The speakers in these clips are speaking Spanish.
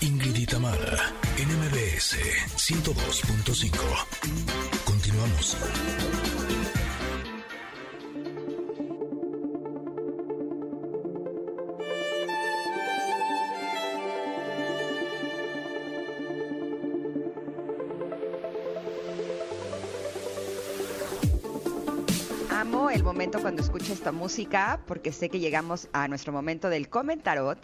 Ingrid y Tamara, NMBS 102.5. Continuamos. Amo el momento cuando escucho esta música porque sé que llegamos a nuestro momento del comentarot,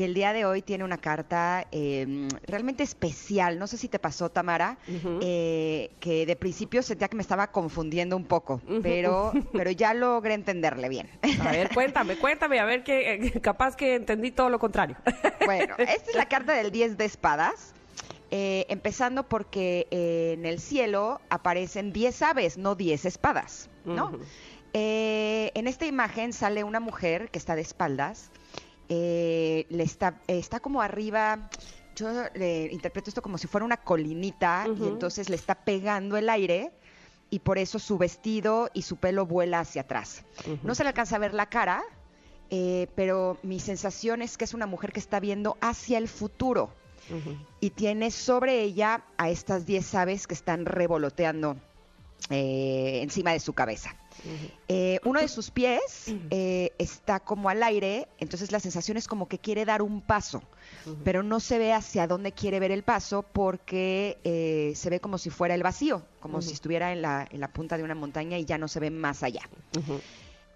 que el día de hoy tiene una carta eh, realmente especial. No sé si te pasó, Tamara, eh, que de principio sentía que me estaba confundiendo un poco, pero, pero ya logré entenderle bien. A ver, cuéntame, cuéntame, a ver que eh, capaz que entendí todo lo contrario. Bueno, esta es la carta del 10 de espadas. eh, empezando porque en el cielo aparecen 10 aves, no 10 espadas, ¿no? En esta imagen sale una mujer que está de espaldas, eh, le está, está como arriba, yo le interpreto esto como si fuera una colinita y entonces le está pegando el aire y por eso su vestido y su pelo vuela hacia atrás. No se le alcanza a ver la cara, eh, pero mi sensación es que es una mujer que está viendo hacia el futuro y tiene sobre ella a estas 10 aves que están revoloteando eh, encima de su cabeza. Eh, uno de sus pies eh, está como al aire, entonces la sensación es como que quiere dar un paso, pero no se ve hacia dónde quiere ver el paso porque eh, se ve como si fuera el vacío, como si estuviera en la, en la punta de una montaña y ya no se ve más allá.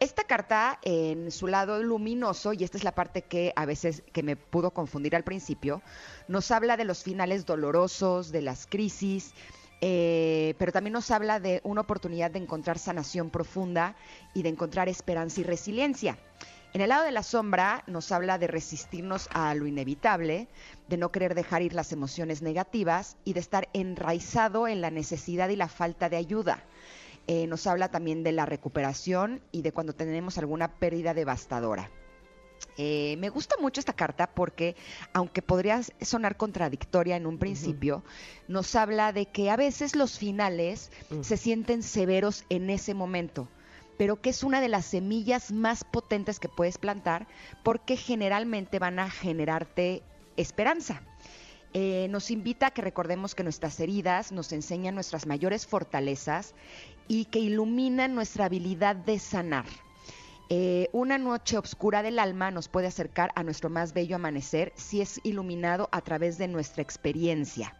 Esta carta en su lado luminoso, y esta es la parte que a veces que me pudo confundir al principio, nos habla de los finales dolorosos, de las crisis, eh, pero también nos habla de una oportunidad de encontrar sanación profunda y de encontrar esperanza y resiliencia. En el lado de la sombra nos habla de resistirnos a lo inevitable, de no querer dejar ir las emociones negativas y de estar enraizado en la necesidad y la falta de ayuda. Eh, nos habla también de la recuperación y de cuando tenemos alguna pérdida devastadora. Eh, me gusta mucho esta carta porque, aunque podría sonar contradictoria en un principio, nos habla de que a veces los finales se sienten severos en ese momento, pero que es una de las semillas más potentes que puedes plantar porque generalmente van a generarte esperanza. Eh, nos invita a que recordemos que nuestras heridas nos enseñan nuestras mayores fortalezas y que iluminan nuestra habilidad de sanar. Eh, una noche oscura del alma nos puede acercar a nuestro más bello amanecer si es iluminado a través de nuestra experiencia.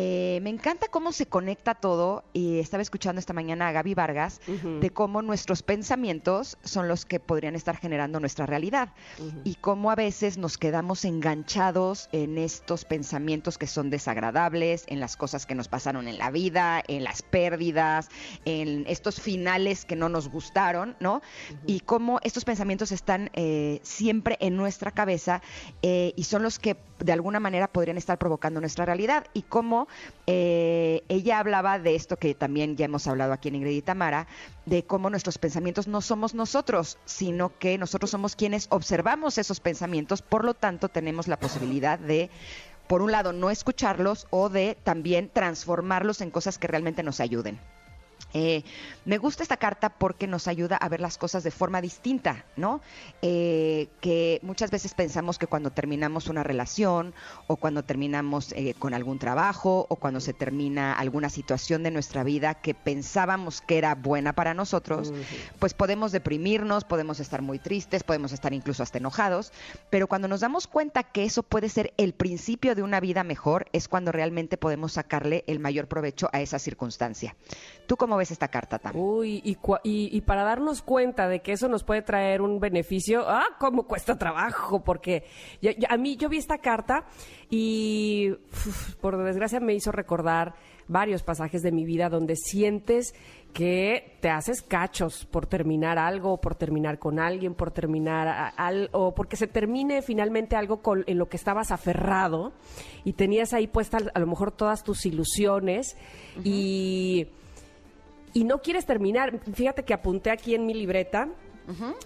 Eh, me encanta cómo se conecta todo y estaba escuchando esta mañana a Gaby Vargas de cómo nuestros pensamientos son los que podrían estar generando nuestra realidad y cómo a veces nos quedamos enganchados en estos pensamientos que son desagradables, en las cosas que nos pasaron en la vida, en las pérdidas, en estos finales que no nos gustaron, ¿no? Y cómo estos pensamientos están eh, siempre en nuestra cabeza eh, y son los que de alguna manera podrían estar provocando nuestra realidad y cómo eh, ella hablaba de esto que también ya hemos hablado aquí en Ingrid y Tamara, de cómo nuestros pensamientos no somos nosotros, sino que nosotros somos quienes observamos esos pensamientos, por lo tanto tenemos la posibilidad de, por un lado, no escucharlos o de también transformarlos en cosas que realmente nos ayuden. Eh, me gusta esta carta porque nos ayuda a ver las cosas de forma distinta, ¿no? Eh, que muchas veces pensamos que cuando terminamos una relación o cuando terminamos eh, con algún trabajo o cuando se termina alguna situación de nuestra vida que pensábamos que era buena para nosotros, pues podemos deprimirnos, podemos estar muy tristes, podemos estar incluso hasta enojados, pero cuando nos damos cuenta que eso puede ser el principio de una vida mejor, es cuando realmente podemos sacarle el mayor provecho a esa circunstancia. ¿Tú cómo ves esta carta, Tam? Uy, y, cua- y, y para darnos cuenta de que eso nos puede traer un beneficio, ah, cómo cuesta trabajo, porque yo- yo- a mí yo vi esta carta y uf, por desgracia me hizo recordar varios pasajes de mi vida donde sientes que te haces cachos por terminar algo, por terminar con alguien, por terminar al, o porque se termine finalmente algo con, en lo que estabas aferrado y tenías ahí puestas a lo mejor todas tus ilusiones y y no quieres terminar. Fíjate que apunté aquí en mi libreta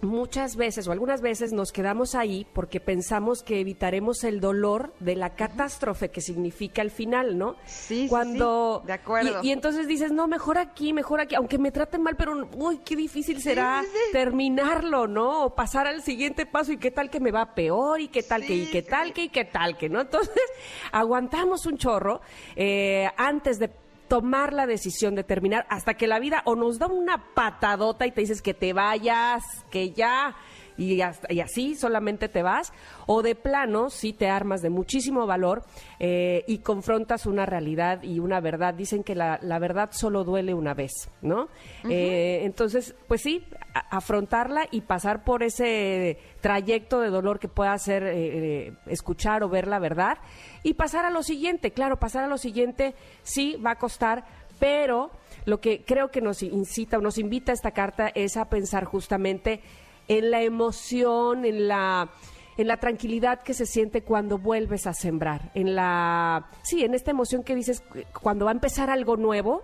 muchas veces o algunas veces nos quedamos ahí porque pensamos que evitaremos el dolor de la catástrofe que significa el final, ¿no? Sí, Cuando, sí, de acuerdo. Y, y entonces dices, no, mejor aquí, mejor aquí, aunque me traten mal, pero uy, qué difícil será terminarlo, ¿no? O pasar al siguiente paso y qué tal que me va peor y qué tal que, y qué tal que, y qué tal que, ¿no? Entonces, aguantamos un chorro eh, antes de tomar la decisión de terminar hasta que la vida o nos da una patadota y te dices que te vayas, que ya, y, hasta- y así solamente te vas, o de plano sí te armas de muchísimo valor eh, y confrontas una realidad y una verdad. Dicen que la, la verdad solo duele una vez, ¿no? Eh, entonces, pues sí, afrontarla y pasar por ese trayecto de dolor que pueda hacer eh, eh, escuchar o ver la verdad y pasar a lo siguiente. Claro, pasar a lo siguiente sí va a costar, pero lo que creo que nos incita o nos invita esta carta es a pensar justamente en la emoción, en la en la tranquilidad que se siente cuando vuelves a sembrar, en la sí, en esta emoción que dices eh, cuando va a empezar algo nuevo,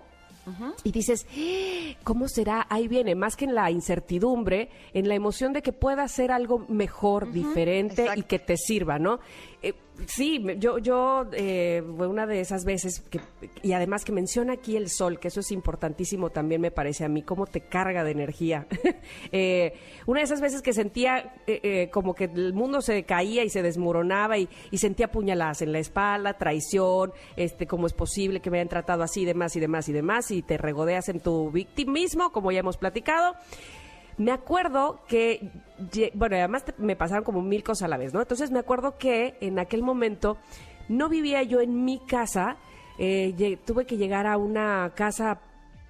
y dices, "¡Ah! ¿cómo será? Ahí viene, más que en la incertidumbre, en la emoción de que pueda ser algo mejor, diferente y que te sirva, ¿no? Eh, sí, yo, yo eh, una de esas veces, que, y además que menciona aquí el sol, que eso es importantísimo también me parece a mí, cómo te carga de energía. Eh, una de esas veces que sentía eh, eh, como que el mundo se caía y se desmoronaba y, y sentía puñaladas en la espalda, traición, este, cómo es posible que me hayan tratado así, demás y demás y demás, y te regodeas en tu victimismo, como ya hemos platicado. Me acuerdo que, bueno, además me pasaron como mil cosas a la vez, ¿no? Entonces me acuerdo que en aquel momento no vivía yo en mi casa, eh, tuve que llegar a una casa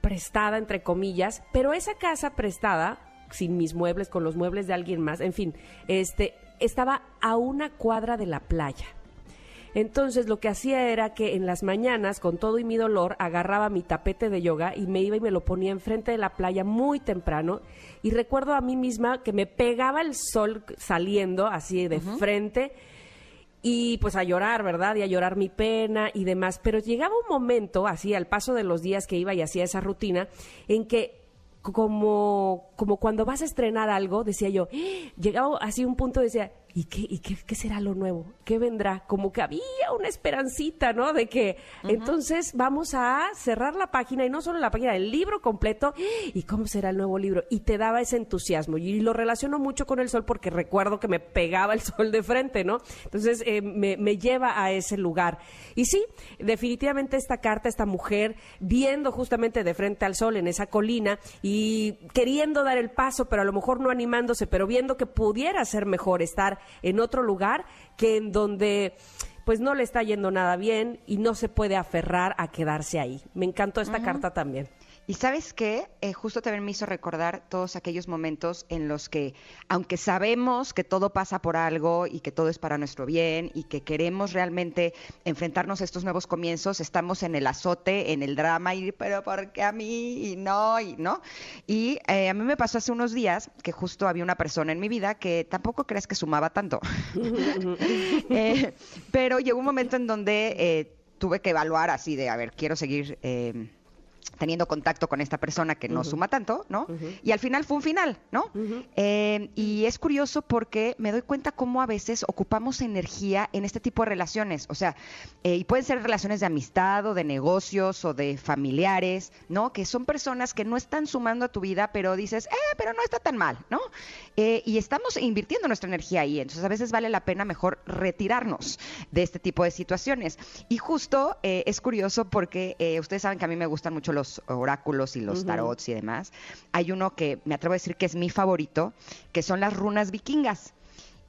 prestada, entre comillas, pero esa casa prestada, sin mis muebles, con los muebles de alguien más, en fin, este, estaba a una cuadra de la playa. Entonces lo que hacía era que en las mañanas, con todo y mi dolor, agarraba mi tapete de yoga y me iba y me lo ponía enfrente de la playa muy temprano. Y recuerdo a mí misma que me pegaba el sol saliendo así de frente y pues a llorar, ¿verdad? Y a llorar mi pena y demás. Pero llegaba un momento, así al paso de los días que iba y hacía esa rutina, en que como, como cuando vas a estrenar algo, decía yo, llegaba así un punto, decía, ¿y qué, y qué, qué será lo nuevo? ¿Qué vendrá? Como que había una esperancita, ¿no? De que entonces vamos a cerrar la página y no solo la página, el libro completo. ¿y cómo será el nuevo libro? Y te daba ese entusiasmo. Y lo relaciono mucho con el sol porque recuerdo que me pegaba el sol de frente, ¿no? Entonces eh, me, me lleva a ese lugar. Y sí, definitivamente esta carta, esta mujer, viendo justamente de frente al sol en esa colina y queriendo dar el paso, pero a lo mejor no animándose, pero viendo que pudiera ser mejor estar en otro lugar que en donde pues no le está yendo nada bien y no se puede aferrar a quedarse ahí. Me encantó esta carta también. Y sabes qué, Eh, justo también me hizo recordar todos aquellos momentos en los que, aunque sabemos que todo pasa por algo y que todo es para nuestro bien y que queremos realmente enfrentarnos a estos nuevos comienzos, estamos en el azote, en el drama y, pero ¿por qué a mí? Y no, y no. Y eh, a mí me pasó hace unos días que justo había una persona en mi vida que tampoco crees que sumaba tanto. Eh, pero llegó un momento en donde eh, tuve que evaluar así de, a ver, quiero seguir eh, teniendo contacto con esta persona que no suma tanto, ¿no? Y al final fue un final, ¿no? Eh, y es curioso porque me doy cuenta cómo a veces ocupamos energía en este tipo de relaciones, o sea, eh, y pueden ser relaciones de amistad o de negocios o de familiares, ¿no? Que son personas que no están sumando a tu vida, pero dices, eh, pero no está tan mal, ¿no? Eh, y estamos invirtiendo nuestra energía ahí, entonces a veces vale la pena mejor retirarnos de este tipo de situaciones. Y justo es curioso porque ustedes saben que a mí me gustan mucho los oráculos y los tarots y demás. Hay uno que me atrevo a decir que es mi favorito, que son las runas vikingas.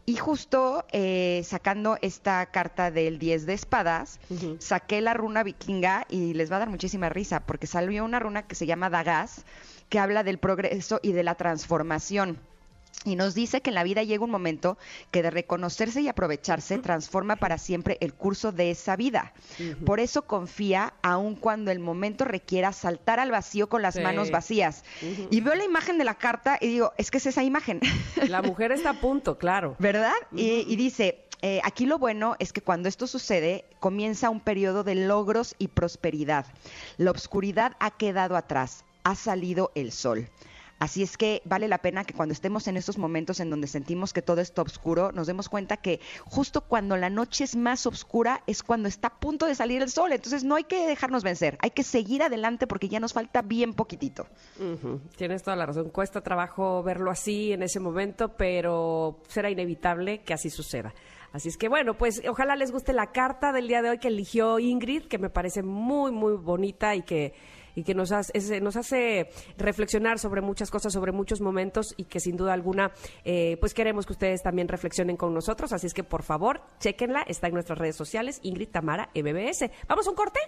Y justo eh, sacando esta carta del 10 de espadas, saqué la runa vikinga y les va a dar muchísima risa porque salió una runa que se llama Dagas, que habla del progreso y de la transformación. Y nos dice que en la vida llega un momento que de reconocerse y aprovecharse transforma para siempre el curso de esa vida. Por eso confía aun cuando el momento requiera saltar al vacío con las Sí. manos vacías. Y veo la imagen de la carta y digo, es que es esa imagen. La mujer está a punto, claro. ¿Verdad? y, y dice, eh, aquí lo bueno es que cuando esto sucede, comienza un periodo de logros y prosperidad. La obscuridad ha quedado atrás, ha salido el sol. Así es que vale la pena que cuando estemos en estos momentos en donde sentimos que todo está oscuro, nos demos cuenta que justo cuando la noche es más oscura es cuando está a punto de salir el sol. Entonces no hay que dejarnos vencer, hay que seguir adelante porque ya nos falta bien poquitito. Tienes toda la razón. Cuesta trabajo verlo así en ese momento, pero será inevitable que así suceda. Así es que bueno, pues ojalá les guste la carta del día de hoy que eligió Ingrid, que me parece muy, muy bonita y que y que nos hace, nos hace reflexionar sobre muchas cosas, sobre muchos momentos y que sin duda alguna, eh, pues queremos que ustedes también reflexionen con nosotros. Así es que por favor, chequenla, está en nuestras redes sociales, Ingrid Tamara MBS. ¿Vamos a un corte?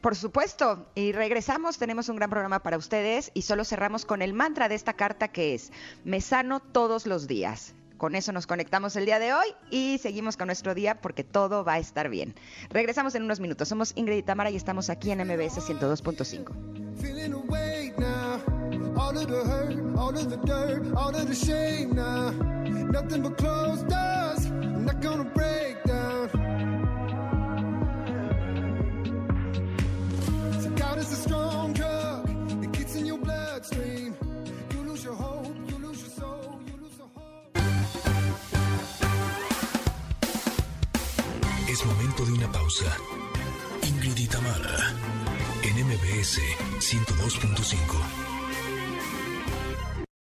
Por supuesto, y regresamos, tenemos un gran programa para ustedes y solo cerramos con el mantra de esta carta que es, me sano todos los días. Con eso nos conectamos el día de hoy y seguimos con nuestro día porque todo va a estar bien. Regresamos en unos minutos. Somos Ingrid y Tamara y estamos aquí en MBS 102.5. de una pausa. Ingrid y Tamara, en MBS 102.5.